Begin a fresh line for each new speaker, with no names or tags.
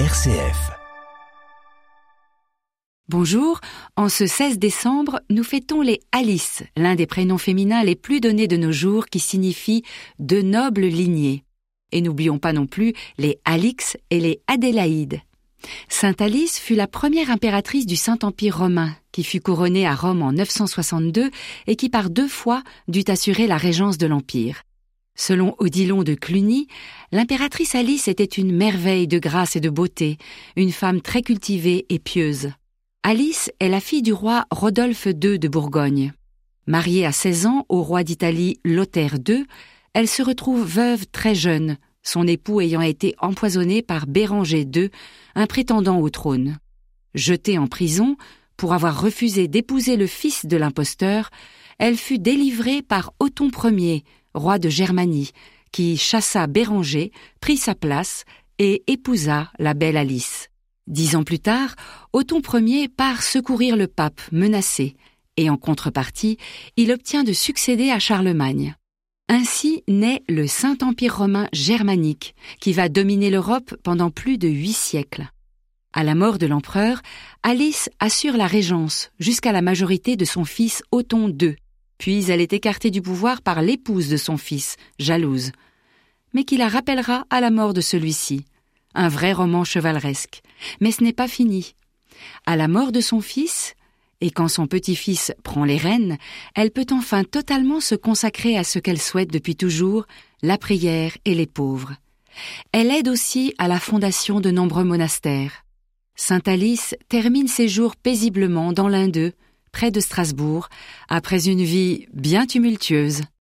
RCF.
Bonjour, en ce 16 décembre, nous fêtons les Alice, l'un des prénoms féminins les plus donnés de nos jours qui signifie de nobles lignées. Et n'oublions pas non plus les Alix et les Adélaïdes. Sainte Alice fut la première impératrice du Saint-Empire romain, qui fut couronnée à Rome en 962 et qui par deux fois dut assurer la régence de l'Empire. Selon Odilon de Cluny, l'impératrice Alice était une merveille de grâce et de beauté, une femme très cultivée et pieuse. Alice est la fille du roi Rodolphe II de Bourgogne. Mariée à 16 ans au roi d'Italie Lothaire II, elle se retrouve veuve très jeune, son époux ayant été empoisonné par Béranger II, un prétendant au trône. Jetée en prison, pour avoir refusé d'épouser le fils de l'imposteur, elle fut délivrée par Othon Ier, roi de Germanie, qui chassa Béranger, prit sa place et épousa la belle Alice. Dix ans plus tard, Othon Ier part secourir le pape menacé, et en contrepartie, il obtient de succéder à Charlemagne. Ainsi naît le Saint-Empire romain germanique, qui va dominer l'Europe pendant plus de huit siècles. À la mort de l'empereur, Alice assure la régence jusqu'à la majorité de son fils Othon II, puis elle est écartée du pouvoir par l'épouse de son fils, jalouse, mais qui la rappellera à la mort de celui-ci. Un vrai roman chevaleresque. Mais ce n'est pas fini. À la mort de son fils, et quand son petit-fils prend les rênes, elle peut enfin totalement se consacrer à ce qu'elle souhaite depuis toujours, la prière et les pauvres. Elle aide aussi à la fondation de nombreux monastères. Sainte Alice termine ses jours paisiblement dans l'un d'eux, près de Strasbourg, après une vie bien tumultueuse.